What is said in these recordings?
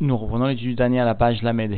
Nous reprenons l'étude du à la page Lamed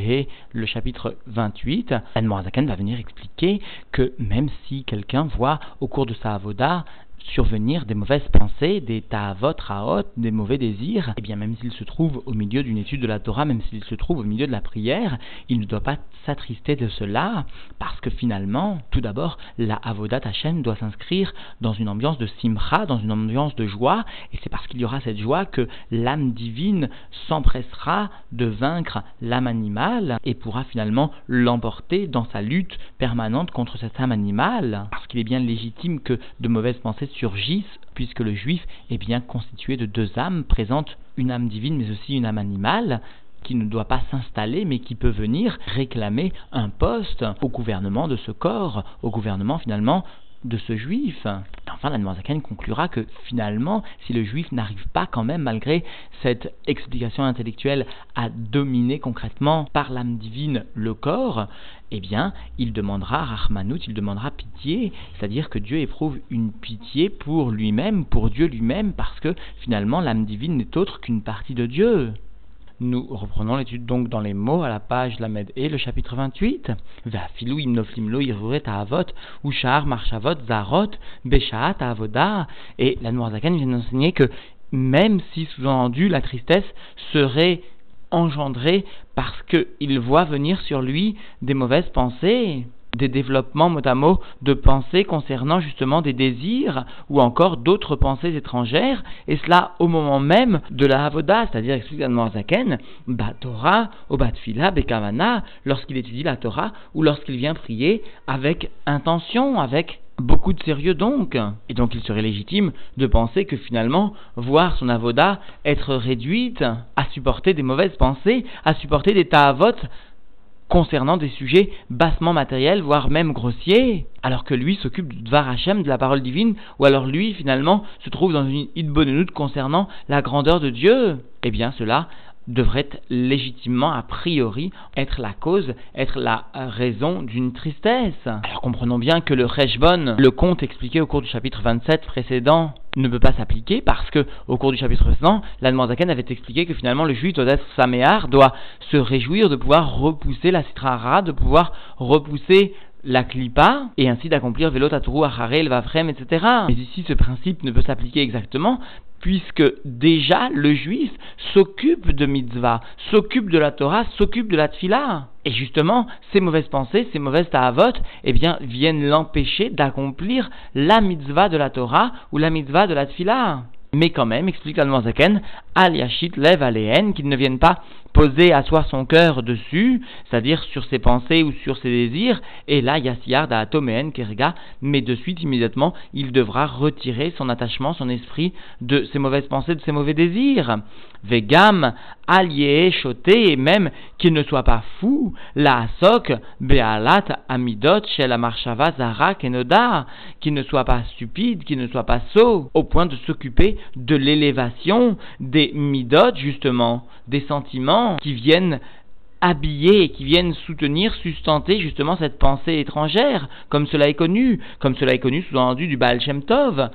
le chapitre 28. Anne Morazakan va venir expliquer que même si quelqu'un voit au cours de sa avoda survenir des mauvaises pensées, des ta'avot, ra'ot, des mauvais désirs, et eh bien même s'il se trouve au milieu d'une étude de la Torah, même s'il se trouve au milieu de la prière, il ne doit pas s'attrister de cela, parce que finalement, tout d'abord, la avodat Hashem doit s'inscrire dans une ambiance de simcha, dans une ambiance de joie, et c'est parce qu'il y aura cette joie que l'âme divine s'empressera de vaincre l'âme animale et pourra finalement l'emporter dans sa lutte permanente contre cette âme animale, parce qu'il est bien légitime que de mauvaises pensées surgissent, puisque le juif est bien constitué de deux âmes, présente une âme divine mais aussi une âme animale, qui ne doit pas s'installer, mais qui peut venir réclamer un poste au gouvernement de ce corps, au gouvernement finalement de ce juif. Enfin, la Zaken conclura que finalement, si le juif n'arrive pas quand même, malgré cette explication intellectuelle, à dominer concrètement par l'âme divine le corps, eh bien, il demandera Rahmanout, il demandera pitié, c'est-à-dire que Dieu éprouve une pitié pour lui-même, pour Dieu lui-même, parce que finalement, l'âme divine n'est autre qu'une partie de Dieu. Nous reprenons l'étude donc dans les mots à la page Lamed et le chapitre 28. Vafilou imnoflimlo irvuret avot, ushar marchavot zarot, beshaat. Et la Noirzakan vient d'enseigner que même si sous-entendu la tristesse serait engendrée parce qu'il voit venir sur lui des mauvaises pensées, des développements mot à mot de pensées concernant justement des désirs ou encore d'autres pensées étrangères, et cela au moment même de la Havoda, c'est-à-dire explique Zaken, Torah, au Batfila, Bekavana, lorsqu'il étudie la Torah ou lorsqu'il vient prier avec intention, avec beaucoup de sérieux donc. Et donc il serait légitime de penser que finalement, voir son avoda être réduite à supporter des mauvaises pensées, à supporter des ta'avot concernant des sujets bassement matériels, voire même grossiers, alors que lui s'occupe du Dvar Hashem, de la parole divine, ou alors lui, finalement, se trouve dans une idbonenout concernant la grandeur de Dieu. Eh bien, cela devrait légitimement, a priori, être la cause, être la raison d'une tristesse. Alors comprenons bien que le Rejbon, le conte expliqué au cours du chapitre 27 précédent, ne peut pas s'appliquer parce que, au cours du chapitre précédent, l'Admanzaken avait expliqué que finalement le juif doit être saméar, doit se réjouir de pouvoir repousser la citrara, de pouvoir repousser la clipa et ainsi d'accomplir velotaturu acharel vavrem etc. Mais ici ce principe ne peut s'appliquer exactement puisque déjà le juif s'occupe de mitzvah, s'occupe de la Torah, s'occupe de la tfila. Et justement, ces mauvaises pensées, ces mauvaises ta'avot, eh bien, viennent l'empêcher d'accomplir la mitzvah de la Torah ou la mitzvah de la tfila. Mais quand même, explique l'Almanzaken, al yashit lev aléen, qu'ils ne viennent pas poser, asseoir son cœur dessus, c'est-à-dire sur ses pensées ou sur ses désirs, et là, Yassiar Atoméen Kerga, mais de suite, immédiatement, il devra retirer son attachement, son esprit de ses mauvaises pensées, de ses mauvais désirs. Vegam, allié, choté, et même qu'il ne soit pas fou, la asok, bealat, amidot, chez la marshava, zara, kenoda, qu'il ne soit pas stupide, qu'il ne soit pas sot, au point de s'occuper de l'élévation des midot, justement, des sentiments qui viennent habiller qui viennent soutenir, sustenter justement cette pensée étrangère, comme cela est connu, comme cela est connu sous-entendu du Baal Shem Tov.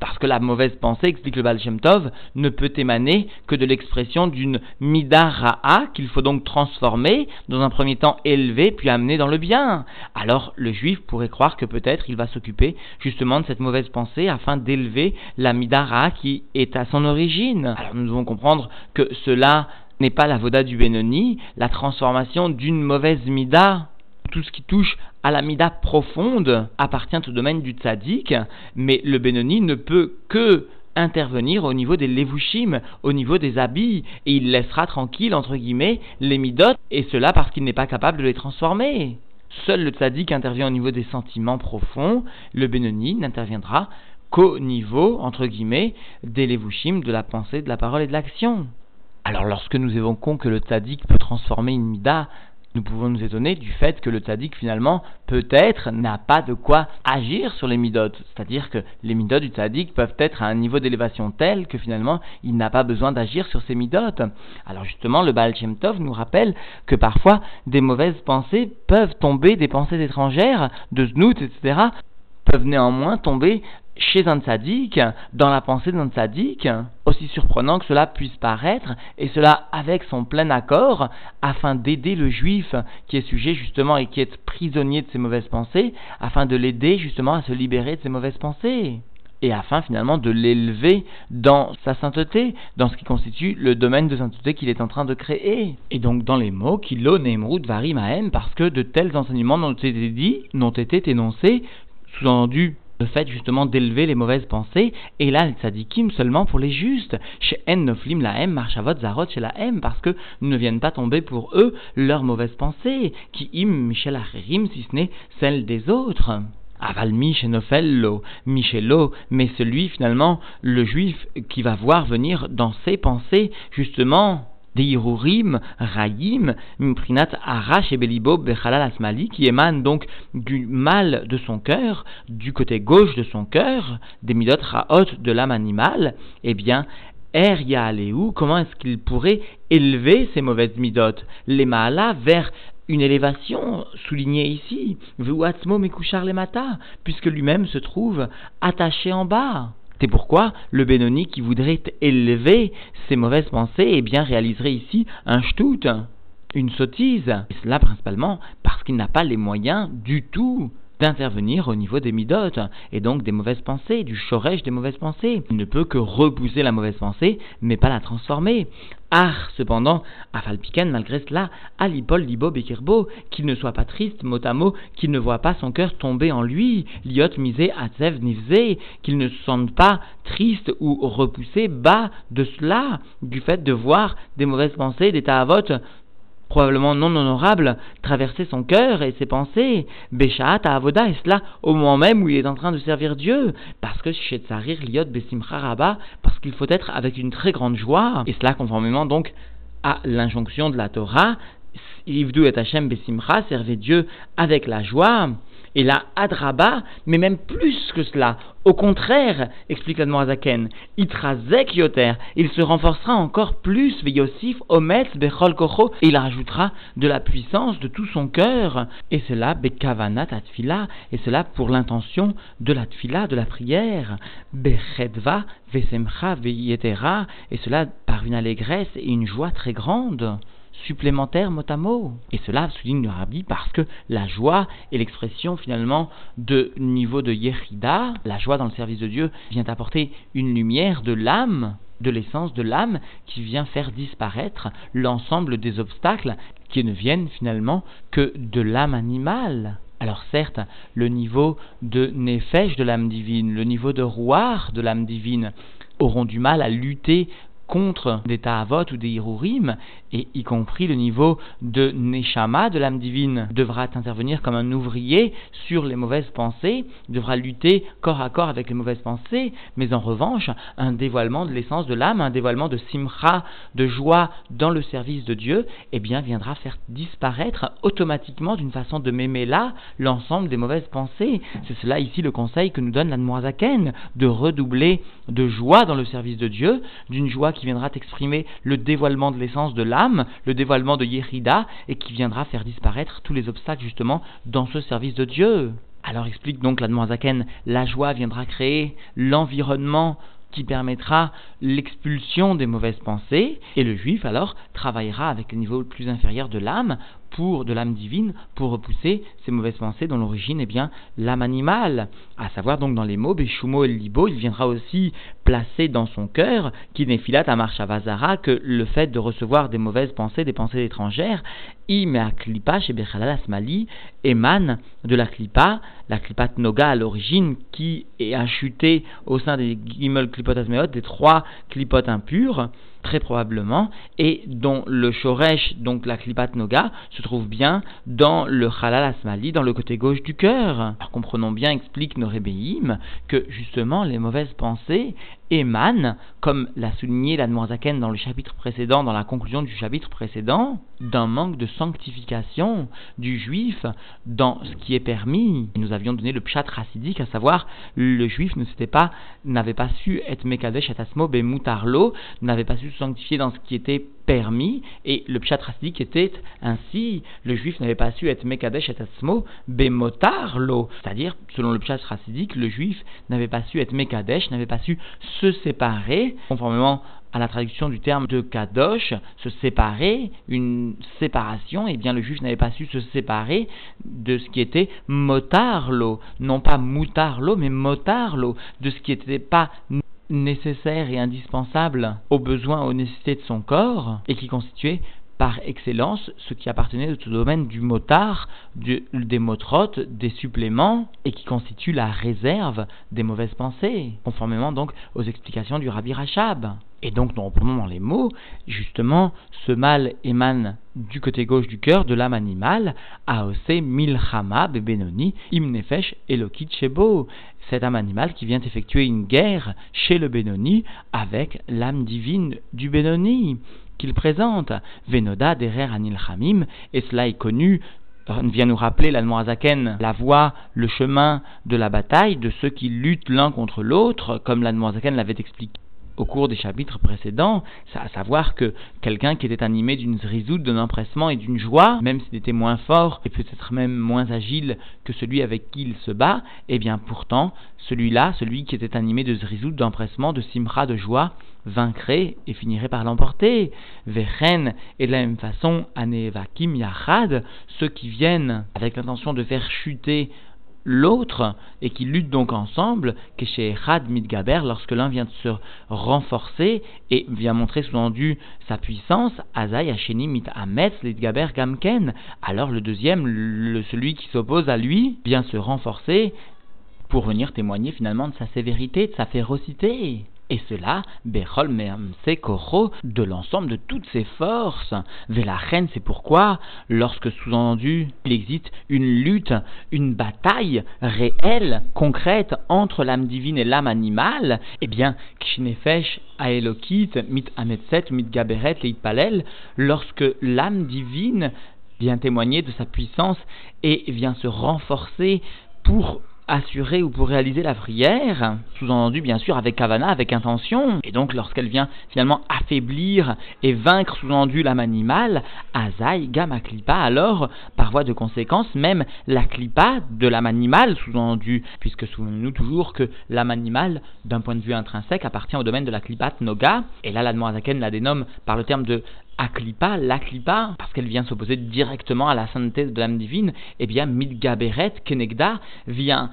Parce que la mauvaise pensée, explique le Baal Shem Tov, ne peut émaner que de l'expression d'une midara'a qu'il faut donc transformer, dans un premier temps élever, puis amener dans le bien. Alors le juif pourrait croire que peut-être il va s'occuper justement de cette mauvaise pensée afin d'élever la midara'a qui est à son origine. Alors nous devons comprendre que cela n'est pas la voda du Benoni, la transformation d'une mauvaise mida. Tout ce qui touche à la mida profonde appartient au domaine du tzaddik, mais le Benoni ne peut que intervenir au niveau des levushim, au niveau des habits, et il laissera tranquille, entre guillemets, les midot, et cela parce qu'il n'est pas capable de les transformer. Seul le tzaddik intervient au niveau des sentiments profonds, le Benoni n'interviendra qu'au niveau, entre guillemets, des levushim, de la pensée, de la parole et de l'action. Alors lorsque nous évoquons que le tzaddik peut transformer une mida, nous pouvons nous étonner du fait que le tzaddik finalement peut-être n'a pas de quoi agir sur les midotes. C'est-à-dire que les midotes du tzaddik peuvent être à un niveau d'élévation tel que finalement il n'a pas besoin d'agir sur ces midotes. Alors justement le Baal Shem Tov nous rappelle que parfois des mauvaises pensées peuvent tomber, des pensées étrangères, de znout, etc., peuvent néanmoins tomber chez un tzaddik, dans la pensée d'un tzaddik, aussi surprenant que cela puisse paraître, et cela avec son plein accord, afin d'aider le juif qui est sujet justement et qui est prisonnier de ses mauvaises pensées, afin de l'aider justement à se libérer de ses mauvaises pensées et afin finalement de l'élever dans sa sainteté, dans ce qui constitue le domaine de sainteté qu'il est en train de créer. Et donc dans les mots, Kilo, Nemrut, Varim, parce que de tels enseignements n'ont été dits, n'ont été énoncés, sous-entendu le fait justement d'élever les mauvaises pensées, et là, tzadikim seulement pour les justes. Chez En Noflim la M, Marchavot Zarot chez la M, parce que ne viennent pas tomber pour eux leurs mauvaises pensées, qui im Michel Acherim, si ce n'est celles des autres. Aval Michenofello, Michelo, mais celui finalement, le juif qui va voir venir dans ses pensées, justement, Deirurim, Raïm, Mprinat Arash et Belibo Bechalal Asmali, qui émane donc du mal de son cœur, du côté gauche de son cœur, des midot Raot de l'âme animale, eh bien, Er Yaaleou, comment est-ce qu'il pourrait élever ces mauvaises midot, les Maala, vers une élévation soulignée ici, Vuatzmo Mekushar Lemata, puisque lui-même se trouve attaché en bas. C'est pourquoi le Benoni qui voudrait élever ses mauvaises pensées, eh bien réaliserait ici un shtout, une sottise. Et cela principalement parce qu'il n'a pas les moyens du tout d'intervenir au niveau des midotes, et donc des mauvaises pensées, du chorège des mauvaises pensées. Il ne peut que repousser la mauvaise pensée, mais pas la transformer. Ah, cependant, à Falpiken, malgré cela, à Lipol, Libo, Bekirbo, qu'il ne soit pas triste, mot à mot, qu'il ne voit pas son cœur tomber en lui, Liot, Misé, Atzev, Nivze, qu'il ne se sente pas triste ou repoussé bas de cela, du fait de voir des mauvaises pensées, des ta'avot, probablement non honorable, traverser son cœur et ses pensées, Beshaat à Avoda, et cela au moment même où il est en train de servir Dieu, parce que chez Liot Besimcha Rabba, parce qu'il faut être avec une très grande joie, et cela conformément donc à l'injonction de la Torah, Ivdu et Hashem Besimcha, servez Dieu avec la joie, et la Adraba, mais même plus que cela. Au contraire, explique l'Admorazaken, Itrazek Yoter, il se renforcera encore plus, Yosif, Ometz, Bechol Kocho, et il rajoutera de la puissance de tout son cœur. Et cela, Bekavanat Atfila, et cela pour l'intention de la Tfila, de la prière. Bechedva, Vesemcha, Veyetera, et cela par une allégresse et une joie très grande supplémentaire mot à mot. Et cela souligne le rabbi parce que la joie est l'expression finalement de niveau de Yechida. La joie dans le service de Dieu vient apporter une lumière de l'âme, de l'essence de l'âme qui vient faire disparaître l'ensemble des obstacles qui ne viennent finalement que de l'âme animale. Alors certes, le niveau de Nefesh de l'âme divine, le niveau de Rouar de l'âme divine auront du mal à lutter contre des ta'avot ou des hirurim, et y compris le niveau de neshama, de l'âme divine, devra intervenir comme un ouvrier sur les mauvaises pensées, devra lutter corps à corps avec les mauvaises pensées, mais en revanche, un dévoilement de l'essence de l'âme, un dévoilement de simcha, de joie dans le service de Dieu, eh bien viendra faire disparaître automatiquement d'une façon de m'aimer là l'ensemble des mauvaises pensées. C'est cela ici le conseil que nous donne l'Admoazaken, de redoubler de joie dans le service de Dieu, d'une joie qui viendra exprimer le dévoilement de l'essence de l'âme, le dévoilement de Yérida, et qui viendra faire disparaître tous les obstacles justement dans ce service de Dieu. Alors explique donc la Zaken, la joie viendra créer l'environnement qui permettra l'expulsion des mauvaises pensées, et le juif alors travaillera avec le niveau le plus inférieur de l'âme pour de l'âme divine pour repousser ces mauvaises pensées dont l'origine est bien l'âme animale. À savoir donc dans les mots Beshumo et Libo, il viendra aussi placer dans son cœur, qui n'est filat à Marchavazara, que le fait de recevoir des mauvaises pensées, des pensées étrangères, imea klipa chez Asmali, émane de la klipa, la klipat noga à l'origine, qui est achutée au sein des gimel klipot des trois klipot impurs, très probablement, et dont le shoresh, donc la klipat noga, se trouve bien dans le halal asmali, dans le côté gauche du cœur. Comprenons bien, explique Norebehim, que justement les mauvaises pensées émane, comme l'a souligné la Zaken dans le chapitre précédent, dans la conclusion du chapitre précédent, d'un manque de sanctification du juif dans ce qui est permis. nous avions donné le pshat racidique, à savoir le juif ne s'était pas, n'avait pas su être mekadesh et asmo mutarlo, n'avait pas su se sanctifier dans ce qui était permis, et le pshat était ainsi, le juif n'avait pas su être mekadesh et atzmo bemotar lo, c'est-à-dire, selon le pshat le juif n'avait pas su être mekadesh, n'avait pas su se séparer, conformément à la traduction du terme de kadosh, se séparer, une séparation, et eh bien le juif n'avait pas su se séparer de ce qui était motarlo, non pas moutarlo, mais motarlo, de ce qui n'était pas nécessaire et indispensable aux besoins, aux nécessités de son corps, et qui constituait par excellence ce qui appartenait au domaine du motard, des motrotes, des suppléments, et qui constitue la réserve des mauvaises pensées, conformément donc aux explications du Rabbi Rachab. Et donc, nous reprenons dans les mots, justement, ce mal émane du côté gauche du cœur de l'âme animale, Aose Milchama Bebenoni Imnefesh Elokit Shebo. Cette âme animale qui vient effectuer une guerre chez le Benoni avec l'âme divine du Benoni qu'il présente. Venoda derer anil chamim, et cela est connu vient nous rappeler l'Admoazaken la voie, le chemin de la bataille de ceux qui luttent l'un contre l'autre, comme l'Admoazaken l'avait expliqué au cours des chapitres précédents, à savoir que quelqu'un qui était animé d'une zrizout, d'un empressement et d'une joie, même s'il était moins fort et peut-être même moins agile que celui avec qui il se bat, eh bien pourtant, celui-là, celui qui était animé de zrizout, d'empressement, de simra, de joie, vaincrait et finirait par l'emporter. Vechen, et de la même façon, Anevakim Yachad, ceux qui viennent avec l'intention de faire chuter l'autre et qui luttent donc ensemble, que chez Had Midgaber, lorsque l'un vient de se renforcer et vient montrer sous-entendu sa puissance, Azai Hasheni Mit Ametz Lidgaber Gamken, alors le deuxième, celui qui s'oppose à lui, vient se renforcer pour venir témoigner finalement de sa sévérité, de sa férocité. Et cela, Bechol Koro, de l'ensemble de toutes ses forces. reine, c'est pourquoi, lorsque sous-entendu, il existe une lutte, une bataille réelle, concrète, entre l'âme divine et l'âme animale, eh bien, Kshinefesh, Aelokit, Mit Ametset, Mit Gaberet, Leit Palel, lorsque l'âme divine vient témoigner de sa puissance et vient se renforcer pour assurer ou pour réaliser la prière, sous-entendu bien sûr avec kavana, avec intention, et donc lorsqu'elle vient finalement affaiblir et vaincre sous-entendu l'âme animale, azai gamma klipa, alors par voie de conséquence même la klipa de l'âme animale sous-entendu, puisque souvenons-nous toujours que l'âme animale d'un point de vue intrinsèque appartient au domaine de la klipat noga, et là la Zaken la dénomme par le terme de Aklipa, l'Aklipa, parce qu'elle vient s'opposer directement à la sainteté de l'âme divine, eh bien, Midgaberet, Kenegda, vient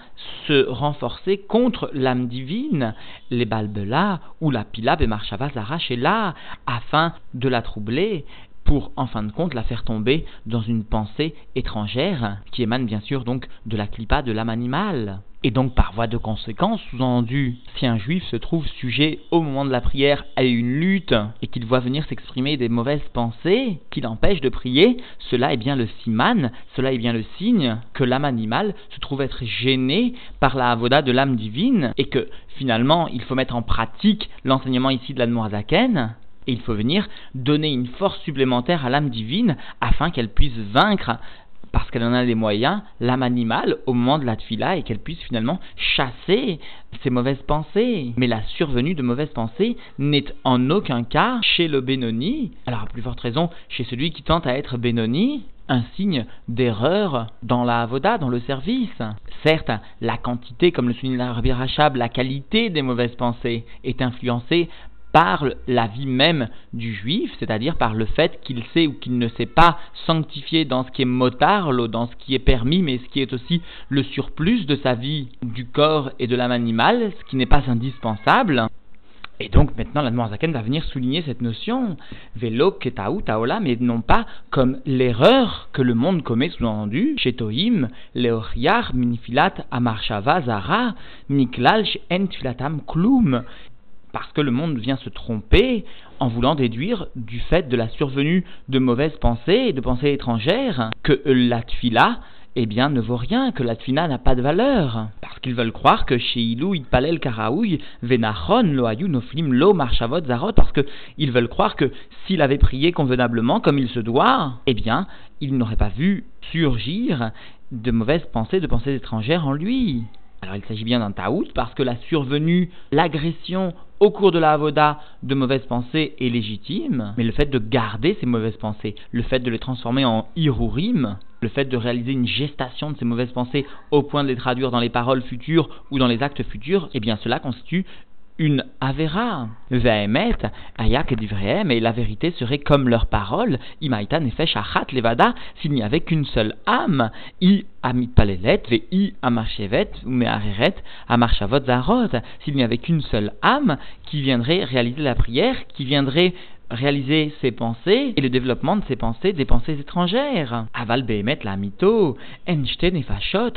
se renforcer contre l'âme divine, les Balbela, ou la Pila, Bemarshava, Zara, là, afin de la troubler, pour en fin de compte la faire tomber dans une pensée étrangère, qui émane bien sûr donc de la clipa de l'âme animale. Et donc par voie de conséquence, sous-entendu, si un juif se trouve sujet au moment de la prière à une lutte et qu'il voit venir s'exprimer des mauvaises pensées qui l'empêchent de prier, cela est bien le siman, cela est bien le signe que l'âme animale se trouve être gênée par la avoda de l'âme divine et que finalement il faut mettre en pratique l'enseignement ici de l'Admoazaken et il faut venir donner une force supplémentaire à l'âme divine afin qu'elle puisse vaincre parce qu'elle en a les moyens, l'âme animale, au moment de la tfila, et qu'elle puisse finalement chasser ces mauvaises pensées. Mais la survenue de mauvaises pensées n'est en aucun cas chez le Benoni, alors à plus forte raison chez celui qui tente à être Benoni, un signe d'erreur dans la avoda, dans le service. Certes, la quantité, comme le souligne la Rachab, la qualité des mauvaises pensées est influencée par la vie même du juif, c'est-à-dire par le fait qu'il sait ou qu'il ne sait pas sanctifier dans ce qui est motard, dans ce qui est permis, mais ce qui est aussi le surplus de sa vie du corps et de l'âme animale, ce qui n'est pas indispensable. Et donc maintenant la Zaken va venir souligner cette notion, velo ketaou taola, mais non pas comme l'erreur que le monde commet sous-entendu, chez Tohim, leoriar minifilat amarshava zara, entfilatam klum, parce que le monde vient se tromper en voulant déduire du fait de la survenue de mauvaises pensées et de pensées étrangères que la tfila eh bien, ne vaut rien, que la tfila n'a pas de valeur. Parce qu'ils veulent croire que chez Ilou, Itpalel, Karaouy, Venachon, Loayu, Noflim, Lo, Marchavot, Zarot, parce qu'ils veulent croire que s'il avait prié convenablement, comme il se doit, eh bien, il n'aurait pas vu surgir de mauvaises pensées, de pensées étrangères en lui. Alors il s'agit bien d'un taout parce que la survenue, l'agression au cours de la avoda de mauvaises pensées est légitime, mais le fait de garder ces mauvaises pensées, le fait de les transformer en irurim, le fait de réaliser une gestation de ces mauvaises pensées au point de les traduire dans les paroles futures ou dans les actes futurs, eh bien cela constitue une avera. Vehemet, ayak et divrehem, et la vérité serait comme leur parole, imaïta nefesh achat levada, s'il n'y avait qu'une seule âme, i amit palelet, ve i amarchevet, ou mehareret, amarchavot zarot, s'il n'y avait qu'une seule âme qui viendrait réaliser la prière, qui viendrait réaliser ses pensées et le développement de ses pensées des pensées étrangères. Aval la mito, enchte nefashot,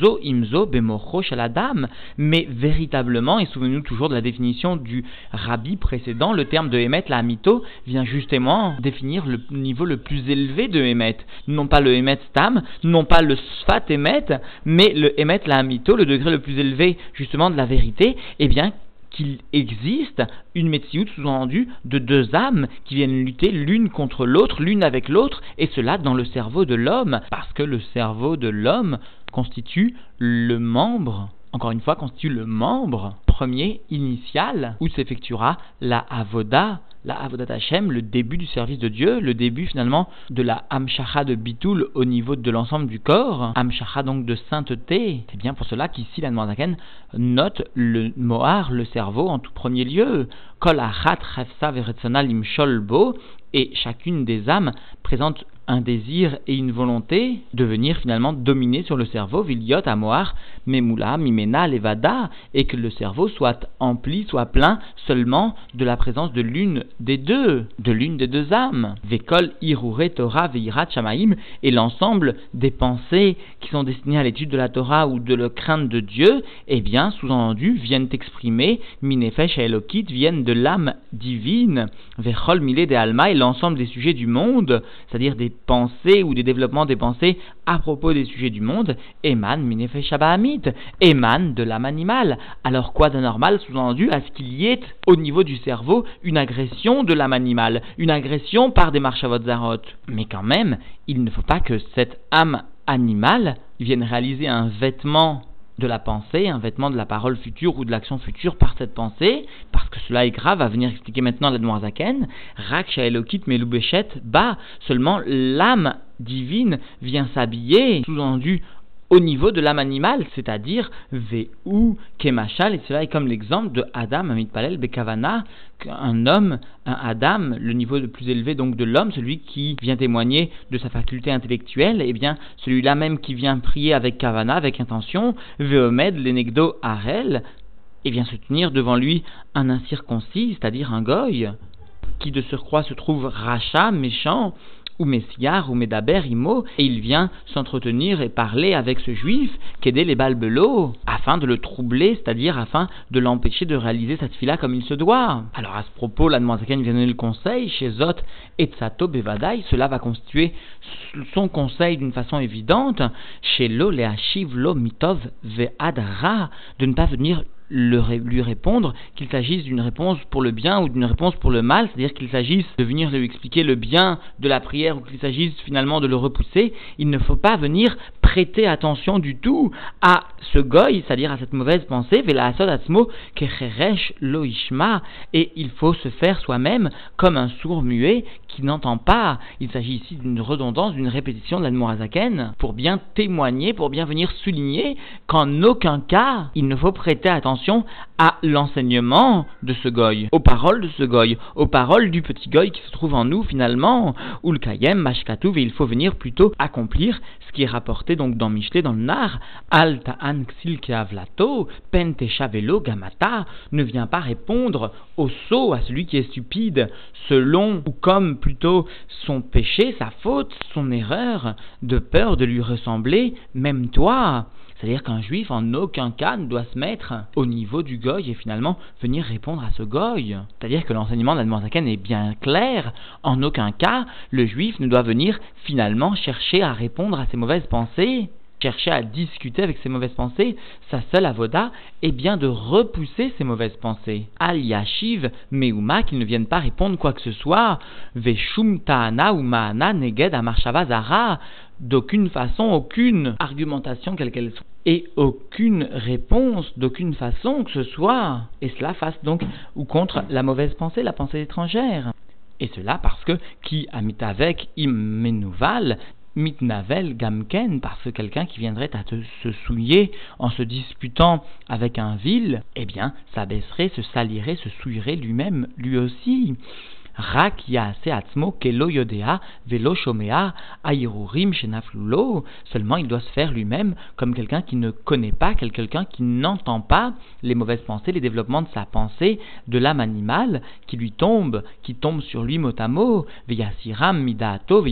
zo imzo bemocho shaladam. Mais véritablement, et souvenez-nous toujours de la définition du rabbi précédent, le terme de emet la mito vient justement définir le niveau le plus élevé de emet. Non pas le emet stam, non pas le sfat emet, mais le emet la mito, le degré le plus élevé justement de la vérité, eh bien, qu'il existe une métioute sous-entendue de deux âmes qui viennent lutter l'une contre l'autre, l'une avec l'autre, et cela dans le cerveau de l'homme, parce que le cerveau de l'homme constitue le membre, encore une fois, constitue le membre premier initial où s'effectuera la avoda, la Avodat Hashem, le début du service de Dieu, le début finalement de la Hamshacha de Bitoul au niveau de l'ensemble du corps, Hamshacha donc de sainteté. C'est bien pour cela qu'ici la Noirzaken note le Mohar, le cerveau en tout premier lieu. Kol Achat et chacune des âmes présente un désir et une volonté de venir finalement dominer sur le cerveau, Viliot, Amoar, Memula, Mimena, Levada, et que le cerveau soit empli, soit plein seulement de la présence de l'une des deux, de l'une des deux âmes. Vekol, Irure, Torah, Veirat, Shamaim, et l'ensemble des pensées qui sont destinées à l'étude de la Torah ou de la crainte de Dieu, eh bien, sous-entendu, viennent exprimer, Minefesh et Elokit, viennent de l'âme divine, Vechol, Mile de Alma, et l'ensemble des sujets du monde, c'est-à-dire des pensées ou des développements des pensées à propos des sujets du monde émanent minefe shabahamit, émanent de l'âme animale. Alors quoi d'anormal sous-entendu à ce qu'il y ait au niveau du cerveau une agression de l'âme animale, une agression par des marchavot Mais quand même, il ne faut pas que cette âme animale vienne réaliser un vêtement de la pensée, un vêtement de la parole future ou de l'action future par cette pensée, parce que cela est grave, à venir expliquer maintenant la Zaken, Rak Elokit Melubeshet, bah, seulement l'âme divine vient s'habiller, sous-entendu au niveau de l'âme animale, c'est-à-dire Veu Kemachal, et cela est comme l'exemple de Adam Palel Bekavana, un homme, un Adam, le niveau le plus élevé donc de l'homme, celui qui vient témoigner de sa faculté intellectuelle, et eh bien celui-là même qui vient prier avec Kavana, avec intention, Veomed Lenegdo Arel, et vient se tenir devant lui un incirconcis, c'est-à-dire un goy, qui de surcroît se trouve rachat, méchant, ou Messiar, ou Medaber, Imo, et il vient s'entretenir et parler avec ce juif, qu'aider les balbelots, afin de le troubler, c'est-à-dire afin de l'empêcher de réaliser cette fila comme il se doit. Alors à ce propos, la Zaken vient donner le conseil, chez Zot et Tsato Bevadai, cela va constituer son conseil d'une façon évidente, chez Lo Leachiv Lo Mitov Ve'adra, de ne pas venir lui répondre qu'il s'agisse d'une réponse pour le bien ou d'une réponse pour le mal, c'est-à-dire qu'il s'agisse de venir lui expliquer le bien de la prière ou qu'il s'agisse finalement de le repousser, il ne faut pas venir prêter attention du tout à ce goy, c'est-à-dire à cette mauvaise pensée, et il faut se faire soi-même comme un sourd muet qui n'entend pas. Il s'agit ici d'une redondance, d'une répétition de l'Admorazaken pour bien témoigner, pour bien venir souligner qu'en aucun cas il ne faut prêter attention à l'enseignement de ce goy, aux paroles de ce goy, aux paroles du petit goy qui se trouve en nous finalement, ou le kayem, mashkatouv, et il faut venir plutôt accomplir ce qui est rapporté donc dans Michelet, dans le Nar, alta an avlato, pentechavelo gamata, ne vient pas répondre au sot, à celui qui est stupide, selon ou comme plutôt son péché, sa faute, son erreur, de peur de lui ressembler, même toi. C'est-à-dire qu'un juif en aucun cas ne doit se mettre au niveau du goy et finalement venir répondre à ce goy. C'est-à-dire que l'enseignement d'Admorazaken est bien clair. En aucun cas, le juif ne doit venir finalement chercher à répondre à ses mauvaises pensées chercher à discuter avec ses mauvaises pensées, sa seule avoda est bien de repousser ses mauvaises pensées. Al yashiv meuma qu'ils ne viennent pas répondre quoi que ce soit. Veshum ta'ana ou neged d'aucune façon, aucune argumentation quelle qu'elle soit, et aucune réponse d'aucune façon que ce soit, et cela face donc ou contre la mauvaise pensée, la pensée étrangère. Et cela parce que qui a mit avec immenouval mitnavel gamken, parce que quelqu'un qui viendrait à se souiller en se disputant avec un vil, eh bien, s'abaisserait, se salirait, se souillerait lui-même, lui aussi. Rak atzmo kelo yodea velo shomea shenaflulo. Seulement, il doit se faire lui-même comme quelqu'un qui ne connaît pas, quelqu'un qui n'entend pas les mauvaises pensées, les développements de sa pensée, de l'âme animale qui lui tombe, qui tombe sur lui mot à mot. Midato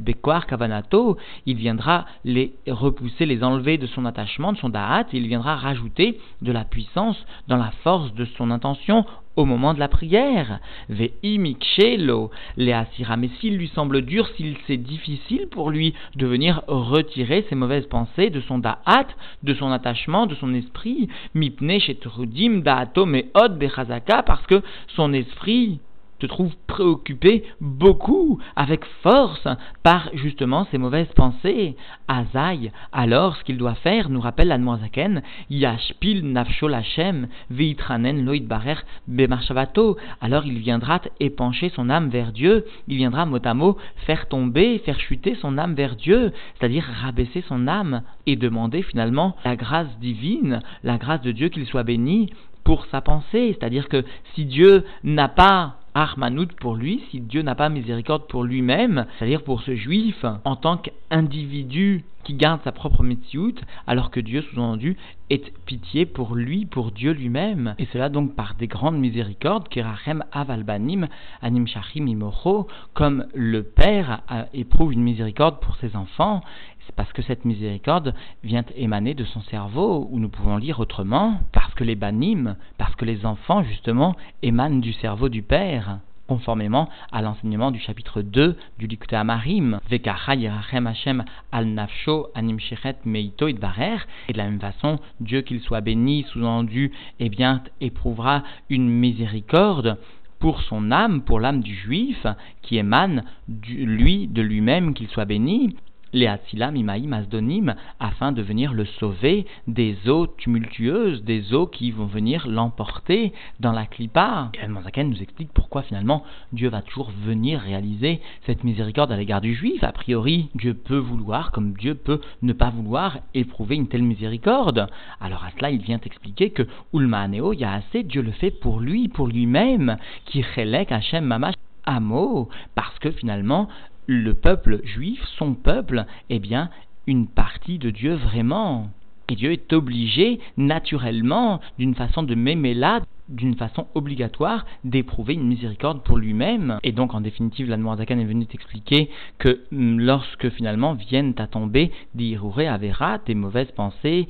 bekwar kavanato. Il viendra les repousser, les enlever de son attachement, de son da'at, et il viendra rajouter de la puissance dans la force de son intention au moment de la prière. Ve'imikshelo, Léasira. Mais s'il lui semble dur, s'il c'est difficile pour lui de venir retirer ses mauvaises pensées de son da'at, de son attachement, de son esprit, mipne shetrudim da'ato od bechazaka, parce que son esprit te trouve préoccupé beaucoup, avec force, par justement ces mauvaises pensées. Azaï, alors ce qu'il doit faire, nous rappelle l'Anmoazaken, Yashpil nafsho lachem, veitranen loïd barer bemarshavato. Alors il viendra épancher son âme vers Dieu, il viendra mot à mot faire tomber, faire chuter son âme vers Dieu, c'est-à-dire rabaisser son âme et demander finalement la grâce divine, la grâce de Dieu qu'il soit béni pour sa pensée. C'est-à-dire que si Dieu n'a pas Armanout pour lui, si Dieu n'a pas miséricorde pour lui-même, c'est-à-dire pour ce juif, en tant qu'individu qui garde sa propre Metsiout, alors que Dieu, sous-entendu, est pitié pour lui, pour Dieu lui-même. Et cela donc par des grandes miséricordes, Kerachem Avalbanim, Anim Shachim Imocho, comme le Père éprouve une miséricorde pour ses enfants, c'est parce que cette miséricorde vient émaner de son cerveau, ou nous pouvons lire autrement, parce que les banim, parce que les enfants, justement, émanent du cerveau du Père conformément à l'enseignement du chapitre 2 du Likute Amarim, Vekacha Yerachem Hashem al Nafsho Anim Meito et de la même façon, Dieu qu'il soit béni, sous-entendu, eh bien, éprouvera une miséricorde pour son âme, pour l'âme du juif, qui émane lui, de lui-même, qu'il soit béni, les Atzilam Imaïm Asdonim, afin de venir le sauver des eaux tumultueuses, des eaux qui vont venir l'emporter dans la clipa. Et nous explique pourquoi finalement Dieu va toujours venir réaliser cette miséricorde à l'égard du juif. A priori, Dieu peut vouloir, comme Dieu peut ne pas vouloir, éprouver une telle miséricorde. Alors à cela, il vient expliquer que Ulmaaneo, il y a assez, Dieu le fait pour lui, pour lui-même, qui relègue Hachem Mamash Amo, parce que finalement, le peuple juif, son peuple, eh bien, une partie de Dieu vraiment. Et Dieu est obligé, naturellement, d'une façon de là, d'une façon obligatoire, d'éprouver une miséricorde pour lui-même. Et donc, en définitive, la Zakan est venue t'expliquer que hum, lorsque finalement viennent à tomber des Avera, des mauvaises pensées,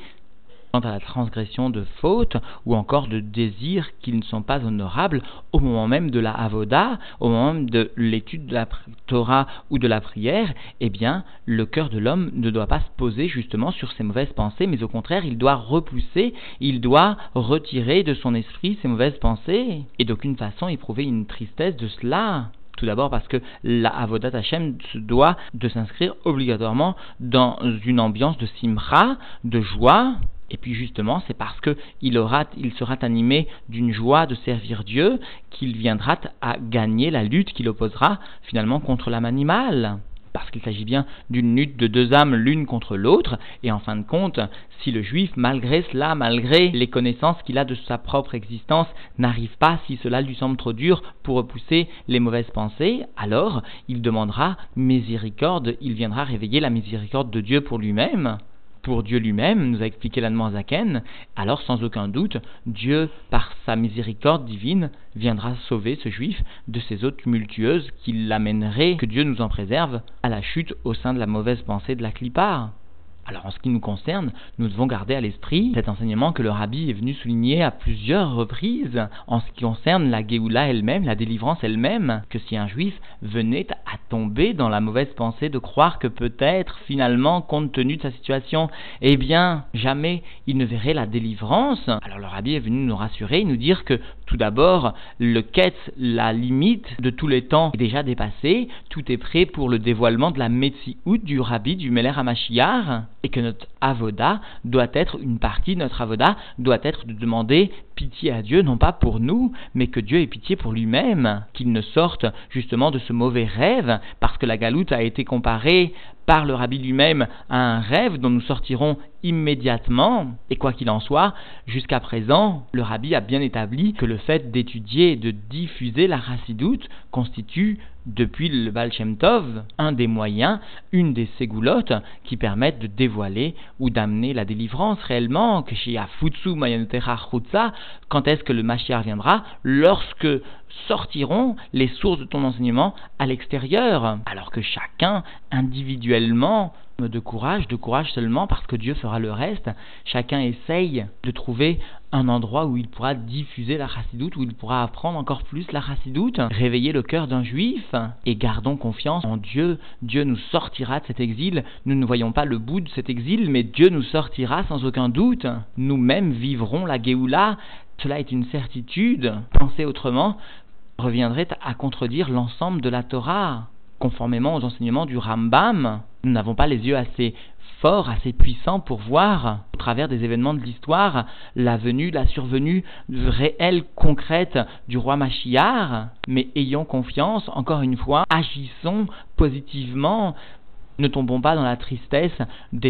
quant à la transgression de fautes ou encore de désirs qui ne sont pas honorables au moment même de la avoda, au moment même de l'étude de la Torah ou de la prière, eh bien, le cœur de l'homme ne doit pas se poser justement sur ces mauvaises pensées, mais au contraire, il doit repousser, il doit retirer de son esprit ces mauvaises pensées et d'aucune façon éprouver une tristesse de cela. Tout d'abord parce que la Avodat Hashem doit de s'inscrire obligatoirement dans une ambiance de simra, de joie, et puis justement, c'est parce qu'il il sera animé d'une joie de servir Dieu qu'il viendra à gagner la lutte qu'il opposera finalement contre l'âme animale. Parce qu'il s'agit bien d'une lutte de deux âmes l'une contre l'autre, et en fin de compte, si le juif, malgré cela, malgré les connaissances qu'il a de sa propre existence, n'arrive pas, si cela lui semble trop dur, pour repousser les mauvaises pensées, alors il demandera miséricorde, il viendra réveiller la miséricorde de Dieu pour lui-même pour Dieu lui-même, nous a expliqué l'Anne Zaken, alors sans aucun doute, Dieu, par sa miséricorde divine, viendra sauver ce juif de ces eaux tumultueuses qui l'amèneraient, que Dieu nous en préserve, à la chute au sein de la mauvaise pensée de la clipare. Alors en ce qui nous concerne, nous devons garder à l'esprit cet enseignement que le rabbi est venu souligner à plusieurs reprises en ce qui concerne la Géoula elle-même, la délivrance elle-même, que si un juif venait à tomber dans la mauvaise pensée de croire que peut-être finalement, compte tenu de sa situation, eh bien jamais il ne verrait la délivrance, alors le rabbi est venu nous rassurer, nous dire que tout d'abord, le quête, la limite de tous les temps est déjà dépassée, tout est prêt pour le dévoilement de la Metsiout du rabbi du Meler Hamashiach, et que notre avoda doit être une partie, notre avoda doit être de demander pitié à Dieu, non pas pour nous, mais que Dieu ait pitié pour lui-même, qu'il ne sorte justement de ce mauvais rêve, parce que la galoute a été comparée par le rabbi lui-même à un rêve dont nous sortirons immédiatement. Et quoi qu'il en soit, jusqu'à présent, le rabbi a bien établi que le fait d'étudier et de diffuser la racidoute constitue depuis le Baal Tov, un des moyens, une des ségoulottes qui permettent de dévoiler ou d'amener la délivrance réellement, que chez Afutsu Mayanotera quand est-ce que le Mashiach viendra? Lorsque sortiront les sources de ton enseignement à l'extérieur, alors que chacun, individuellement, de courage, de courage seulement parce que Dieu fera le reste. Chacun essaye de trouver un endroit où il pourra diffuser la chassidoute, où il pourra apprendre encore plus la chassidoute, réveiller le cœur d'un juif, et gardons confiance en Dieu. Dieu nous sortira de cet exil. Nous ne voyons pas le bout de cet exil, mais Dieu nous sortira sans aucun doute. Nous-mêmes vivrons la Géoula. Cela est une certitude. Penser autrement reviendrait à contredire l'ensemble de la Torah conformément aux enseignements du Rambam, nous n'avons pas les yeux assez forts, assez puissants pour voir, au travers des événements de l'histoire, la venue, la survenue réelle, concrète du roi Machiar, mais ayons confiance, encore une fois, agissons positivement, ne tombons pas dans la tristesse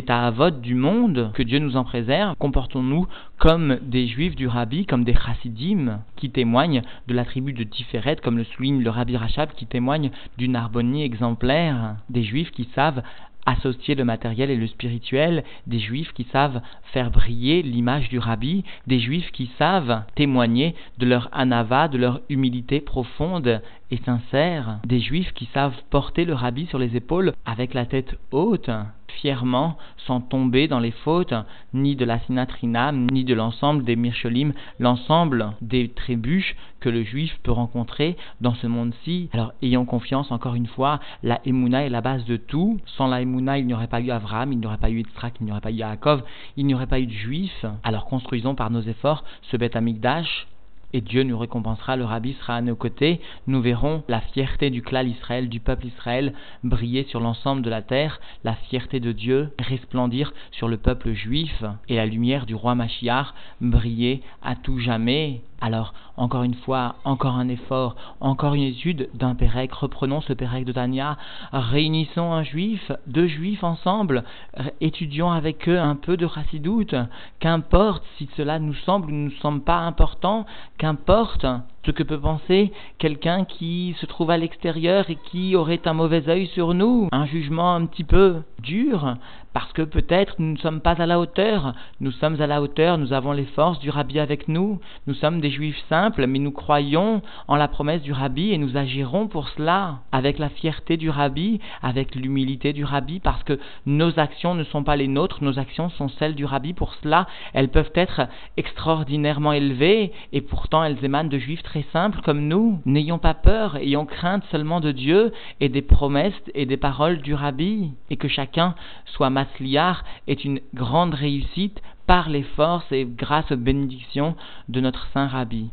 à vote du monde, que Dieu nous en préserve. Comportons-nous comme des juifs du rabbi, comme des chassidim, qui témoignent de la tribu de Tiferet, comme le souligne le rabbi Rachab, qui témoigne d'une harmonie exemplaire. Des juifs qui savent associer le matériel et le spirituel, des juifs qui savent faire briller l'image du rabbi, des juifs qui savent témoigner de leur anava, de leur humilité profonde et sincère, des juifs qui savent porter le rabbi sur les épaules avec la tête haute, fièrement, sans tomber dans les fautes, ni de la sinatrinam, ni de l'ensemble des mircholim, l'ensemble des trébuches que le juif peut rencontrer dans ce monde-ci. Alors ayons confiance, encore une fois, la Emouna est la base de tout. Sans la Emouna, il n'y aurait pas eu Avram, il n'y aurait pas eu Yitzhak, il n'y aurait pas eu Yaakov, il n'y aurait pas eu de juifs. Alors construisons par nos efforts ce Beth Amikdash et Dieu nous récompensera, le rabbi sera à nos côtés, nous verrons la fierté du clan Israël, du peuple Israël, briller sur l'ensemble de la terre, la fierté de Dieu resplendir sur le peuple juif, et la lumière du roi Machiar briller à tout jamais. Alors, encore une fois, encore un effort, encore une étude d'un Pérec. Reprenons ce Pérec de Tania, réunissons un juif, deux juifs ensemble, étudions avec eux un peu de chassidoute. Qu'importe si cela nous semble ou ne nous semble pas important, qu'importe ce que peut penser quelqu'un qui se trouve à l'extérieur et qui aurait un mauvais œil sur nous, un jugement un petit peu dur, parce que peut-être nous ne sommes pas à la hauteur, nous sommes à la hauteur, nous avons les forces du rabbi avec nous, nous sommes des juifs simples, mais nous croyons en la promesse du rabbi et nous agirons pour cela, avec la fierté du rabbi, avec l'humilité du rabbi, parce que nos actions ne sont pas les nôtres, nos actions sont celles du rabbi, pour cela elles peuvent être extraordinairement élevées, et pourtant elles émanent de juifs très simples comme nous. N'ayons pas peur, ayons crainte seulement de Dieu et des promesses et des paroles du rabbi, et que chacun soit Masliar est une grande réussite par les forces et grâce aux bénédictions de notre saint rabbi.